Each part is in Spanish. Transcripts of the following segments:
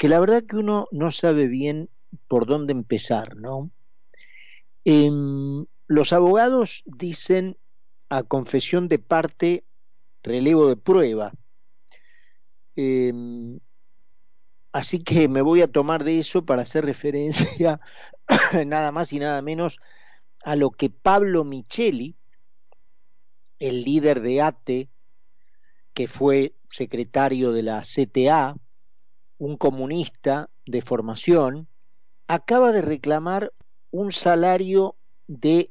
que la verdad que uno no sabe bien por dónde empezar, ¿no? Em, los abogados dicen a confesión de parte, relevo de prueba. Em, así que me voy a tomar de eso para hacer referencia nada más y nada menos a lo que Pablo Micheli, el líder de ATE, que fue secretario de la CTA, un comunista de formación, acaba de reclamar un salario de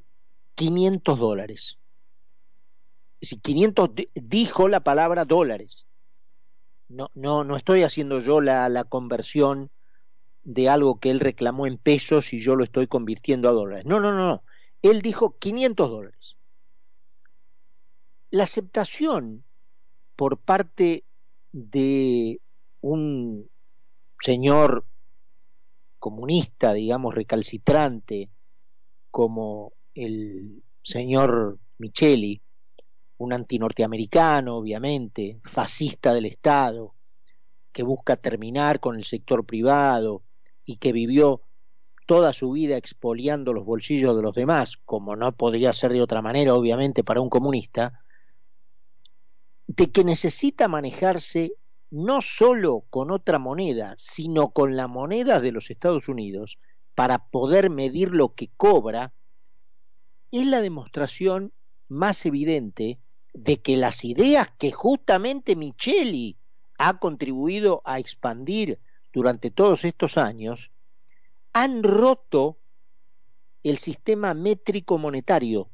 500 dólares. Es decir, 500 dijo la palabra dólares. No, no, no estoy haciendo yo la, la conversión de algo que él reclamó en pesos y yo lo estoy convirtiendo a dólares. No, no, no, no. Él dijo 500 dólares. La aceptación por parte de un señor comunista, digamos, recalcitrante, como el señor Micheli, un antinorteamericano, obviamente, fascista del Estado, que busca terminar con el sector privado y que vivió toda su vida expoliando los bolsillos de los demás, como no podía ser de otra manera, obviamente, para un comunista, de que necesita manejarse no solo con otra moneda, sino con la moneda de los Estados Unidos, para poder medir lo que cobra, es la demostración más evidente de que las ideas que justamente Micheli ha contribuido a expandir durante todos estos años han roto el sistema métrico monetario.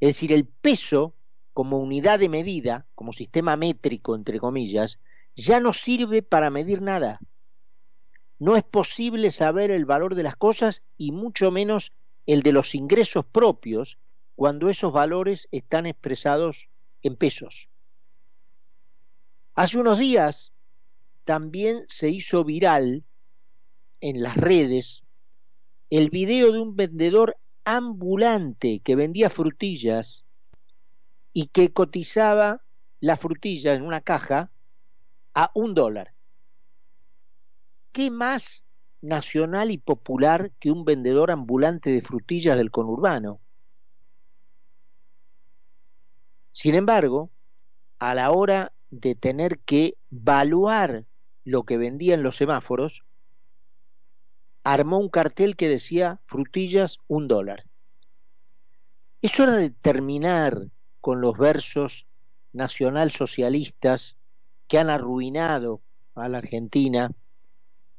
Es decir, el peso como unidad de medida, como sistema métrico, entre comillas, ya no sirve para medir nada. No es posible saber el valor de las cosas y mucho menos el de los ingresos propios cuando esos valores están expresados en pesos. Hace unos días también se hizo viral en las redes el video de un vendedor ambulante que vendía frutillas y que cotizaba la frutilla en una caja a un dólar. ¿Qué más nacional y popular que un vendedor ambulante de frutillas del conurbano? Sin embargo, a la hora de tener que valuar lo que vendía en los semáforos, armó un cartel que decía frutillas un dólar. Es hora de terminar con los versos nacionalsocialistas que han arruinado a la Argentina,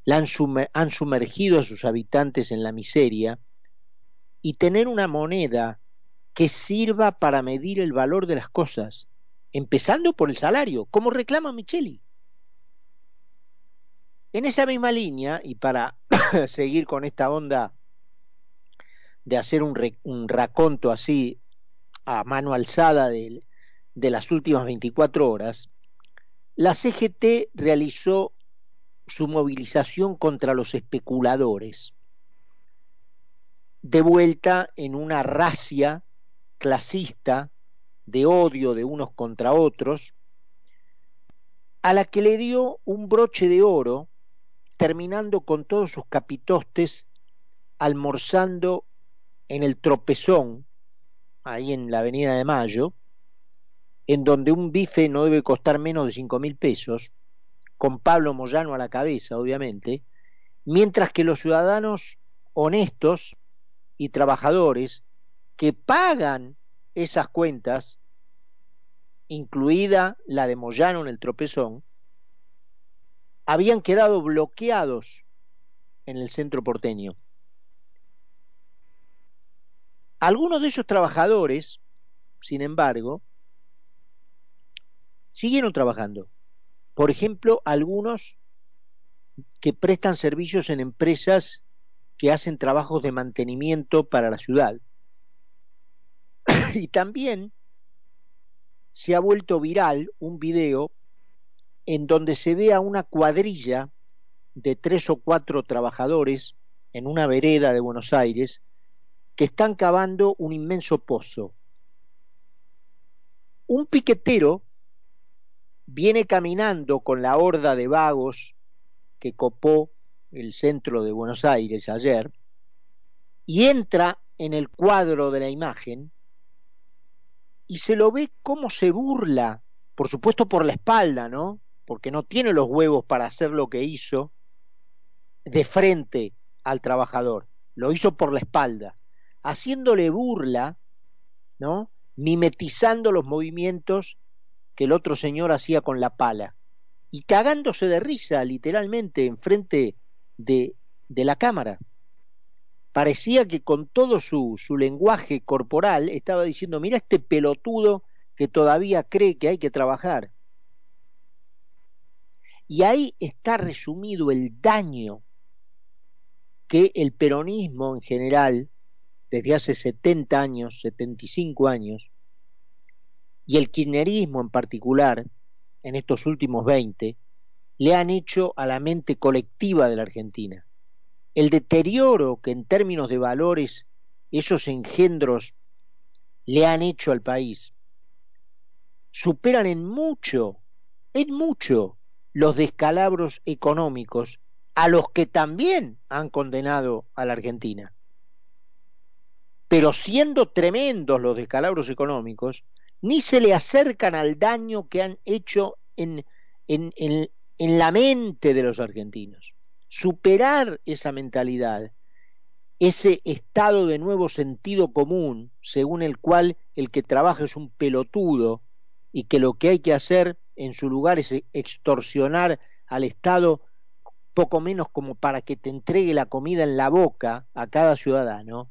han, han sumergido a sus habitantes en la miseria, y tener una moneda que sirva para medir el valor de las cosas, empezando por el salario, como reclama Micheli. En esa misma línea, y para seguir con esta onda de hacer un, un raconto así a mano alzada de, las últimas 24 horas, la CGT realizó su movilización contra los especuladores, de vuelta en una racia clasista de odio de unos contra otros, a la que le dio un broche de oro, terminando con todos sus capitostes almorzando en el tropezón, ahí en la Avenida de Mayo, en donde un bife no debe costar menos de cinco mil pesos, con Pablo Moyano a la cabeza, obviamente, mientras que los ciudadanos honestos y trabajadores que pagan esas cuentas, incluida la de Moyano en el tropezón, habían quedado bloqueados en el centro porteño. Algunos de esos trabajadores, sin embargo, siguieron trabajando. Por ejemplo, algunos que prestan servicios en empresas que hacen trabajos de mantenimiento para la ciudad. y también se ha vuelto viral un video en donde se ve a una cuadrilla de tres o cuatro trabajadores en una vereda de Buenos Aires que están cavando un inmenso pozo. Un piquetero viene caminando con la horda de vagos que copó el centro de Buenos Aires ayer, y entra en el cuadro de la imagen y se lo ve cómo se burla, por supuesto por la espalda, ¿no? Porque no tiene los huevos para hacer lo que hizo de frente al trabajador, lo hizo por la espalda, haciéndole burla, ¿no? Mimetizando los movimientos que el otro señor hacía con la pala y cagándose de risa literalmente enfrente de, de la cámara parecía que con todo su, su lenguaje corporal estaba diciendo, mira este pelotudo que todavía cree que hay que trabajar. Y ahí está resumido el daño que el peronismo en general, desde hace 70 años, 75 años, y el kirchnerismo en particular, en estos últimos 20, le han hecho a la mente colectiva de la Argentina el deterioro que en términos de valores esos engendros le han hecho al país, superan en mucho, en mucho, los descalabros económicos a los que también han condenado a la Argentina. Pero siendo tremendos los descalabros económicos, ni se le acercan al daño que han hecho en, en, en, en la mente de los argentinos. Superar esa mentalidad, ese estado de nuevo sentido común, según el cual el que trabaja es un pelotudo y que lo que hay que hacer en su lugar es extorsionar al Estado poco menos como para que te entregue la comida en la boca a cada ciudadano,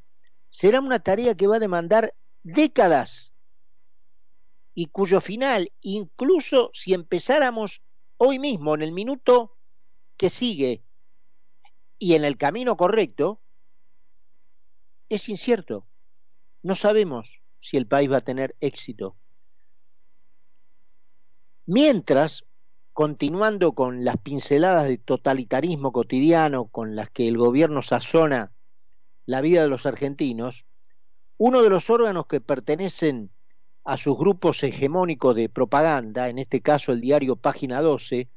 será una tarea que va a demandar décadas y cuyo final, incluso si empezáramos hoy mismo, en el minuto que sigue, y en el camino correcto, es incierto. No sabemos si el país va a tener éxito. Mientras, continuando con las pinceladas de totalitarismo cotidiano con las que el gobierno sazona la vida de los argentinos, uno de los órganos que pertenecen a sus grupos hegemónicos de propaganda, en este caso el diario Página 12,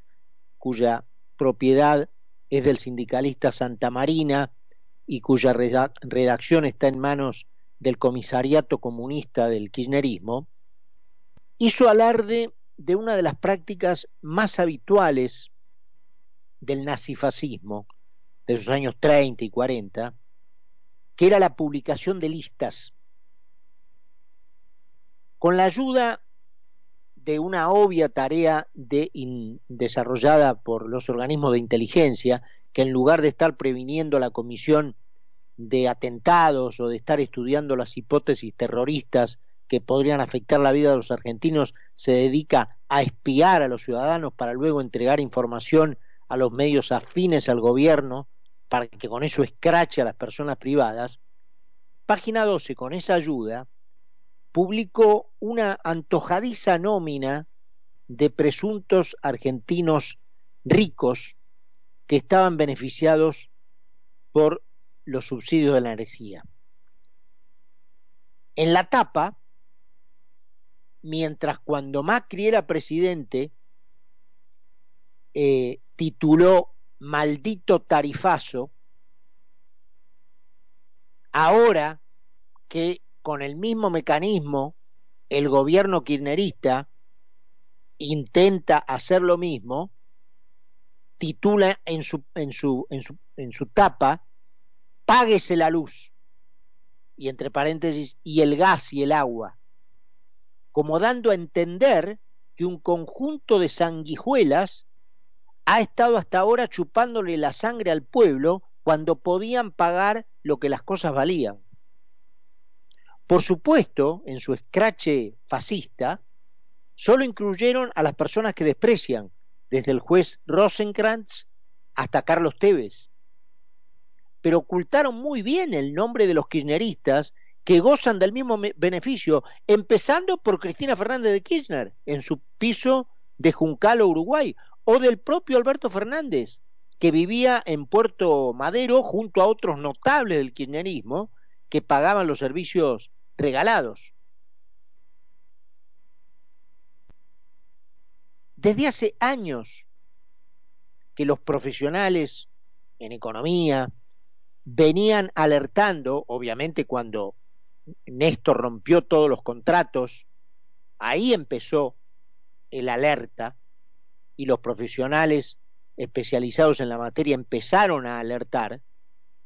cuya propiedad es del sindicalista Santa Marina y cuya redacción está en manos del comisariato comunista del kirchnerismo, hizo alarde de una de las prácticas más habituales del nazifascismo de los años 30 y 40, que era la publicación de listas. Con la ayuda de una obvia tarea de desarrollada por los organismos de inteligencia, que en lugar de estar previniendo la comisión de atentados o de estar estudiando las hipótesis terroristas que podrían afectar la vida de los argentinos, se dedica a espiar a los ciudadanos para luego entregar información a los medios afines al gobierno que con eso escrache a las personas privadas, página 12, con esa ayuda, publicó una antojadiza nómina de presuntos argentinos ricos que estaban beneficiados por los subsidios de la energía. En la tapa, mientras cuando Macri era presidente, eh, tituló Maldito tarifazo, ahora que con el mismo mecanismo, el gobierno kirchnerista intenta hacer lo mismo, titula en su, en su, en su, en su tapa, páguese la luz, y entre paréntesis, y el gas y el agua, como dando a entender que un conjunto de sanguijuelas ha estado hasta ahora chupándole la sangre al pueblo cuando podían pagar lo que las cosas valían. Por supuesto, en su escrache fascista, solo incluyeron a las personas que desprecian, desde el juez Rosenkrantz hasta Carlos Tevez. Pero ocultaron muy bien el nombre de los kirchneristas que gozan del mismo beneficio, empezando por Cristina Fernández de Kirchner en su piso de Juncalo, Uruguay, o del propio Alberto Fernández, que vivía en Puerto Madero junto a otros notables del kirchnerismo que pagaban los servicios regalados. Desde hace años que los profesionales en economía venían alertando, obviamente cuando Néstor rompió todos los contratos, ahí empezó el alerta y los profesionales especializados en la materia empezaron a alertar.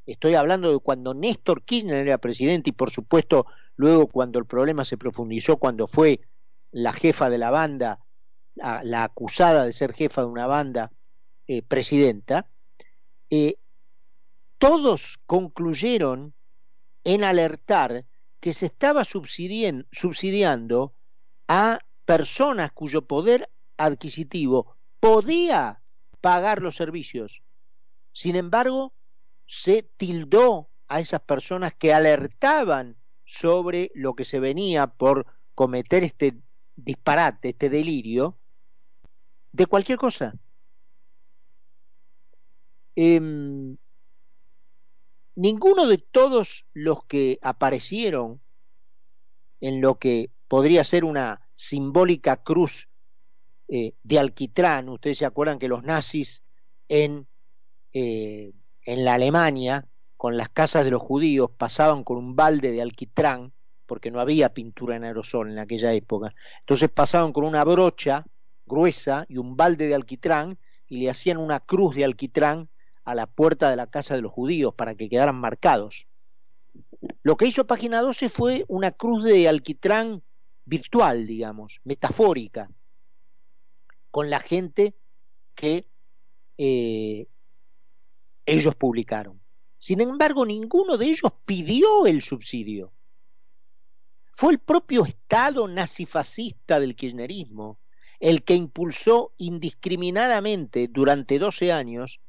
Estoy hablando de cuando Néstor Kirchner era presidente y por supuesto luego cuando el problema se profundizó, cuando fue la jefa de la banda, la, acusada de ser jefa de una banda, eh, presidenta, eh, todos concluyeron en alertar que se estaba subsidiando a personas cuyo poder adquisitivo podía pagar los servicios. Sin embargo, se tildó a esas personas que alertaban sobre lo que se venía por cometer este disparate, este delirio, de cualquier cosa. Eh, ninguno de todos los que aparecieron en lo que podría ser una simbólica cruz eh, de alquitrán, ustedes se acuerdan que los nazis en, eh, en la Alemania, con las casas de los judíos, pasaban con un balde de alquitrán, porque no había pintura en aerosol en aquella época, entonces pasaban con una brocha gruesa y un balde de alquitrán y le hacían una cruz de alquitrán a la puerta de la casa de los judíos para que quedaran marcados. Lo que hizo Página 12 fue una cruz de alquitrán virtual, digamos, metafórica, con la gente que eh, ellos publicaron. Sin embargo, ninguno de ellos pidió el subsidio. Fue el propio Estado nazifascista del kirchnerismo el que impulsó indiscriminadamente durante 12 años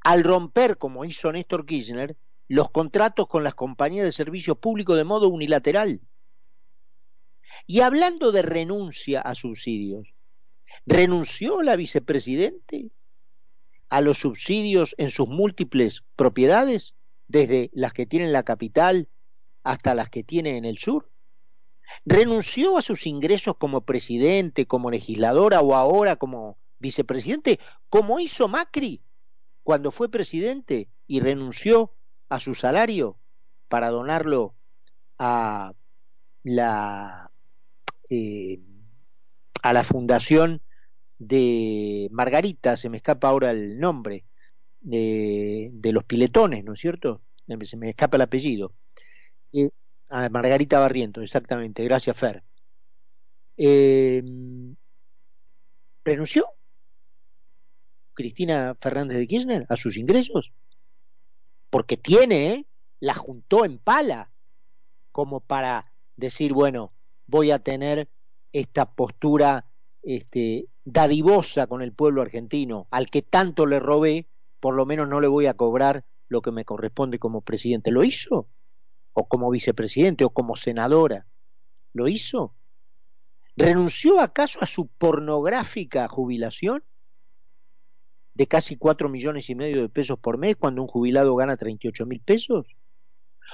al romper, como hizo Néstor Kirchner, los contratos con las compañías de servicios públicos de modo unilateral. Y hablando de renuncia a subsidios, ¿renunció la vicepresidente a los subsidios en sus múltiples propiedades, desde las que tiene en la capital hasta las que tiene en el sur? ¿Renunció a sus ingresos como presidente, como legisladora o ahora como vicepresidente, como hizo Macri cuando fue presidente y renunció a su salario para donarlo a la eh, a la fundación de Margarita, se me escapa ahora el nombre, de, de los piletones, ¿no es cierto? Se me escapa el apellido. Eh, a Margarita Barrientos, exactamente, gracias Fer. Eh, renunció Cristina Fernández de Kirchner a sus ingresos? Porque tiene, ¿eh? la juntó en pala, como para decir, bueno, voy a tener esta postura este, dadivosa con el pueblo argentino, al que tanto le robé, por lo menos no le voy a cobrar lo que me corresponde como presidente. ¿Lo hizo? ¿O como vicepresidente? ¿O como senadora? ¿Lo hizo? ¿Renunció acaso a su pornográfica jubilación? de casi cuatro millones y medio de pesos por mes cuando un jubilado gana 38 mil pesos?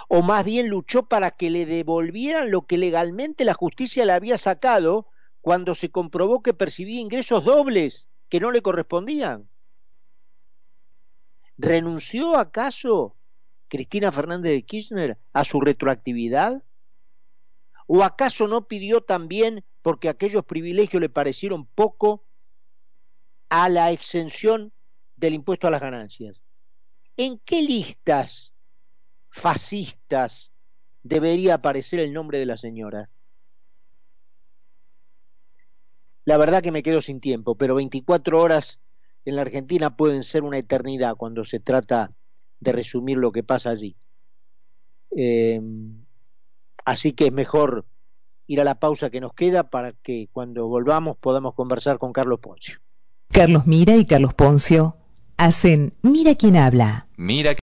¿O más bien luchó para que le devolvieran lo que legalmente la justicia le había sacado cuando se comprobó que percibía ingresos dobles que no le correspondían? ¿Renunció acaso Cristina Fernández de Kirchner a su retroactividad? ¿O acaso no pidió también, porque aquellos privilegios le parecieron poco, a la exención del impuesto a las ganancias. ¿En qué listas fascistas debería aparecer el nombre de la señora? La verdad que me quedo sin tiempo, pero 24 horas en la Argentina pueden ser una eternidad cuando se trata de resumir lo que pasa allí. Eh, así que es mejor ir a la pausa que nos queda para que cuando volvamos podamos conversar con Carlos Poncio. Carlos Mira y Carlos Poncio hacen Mira quién habla. Mira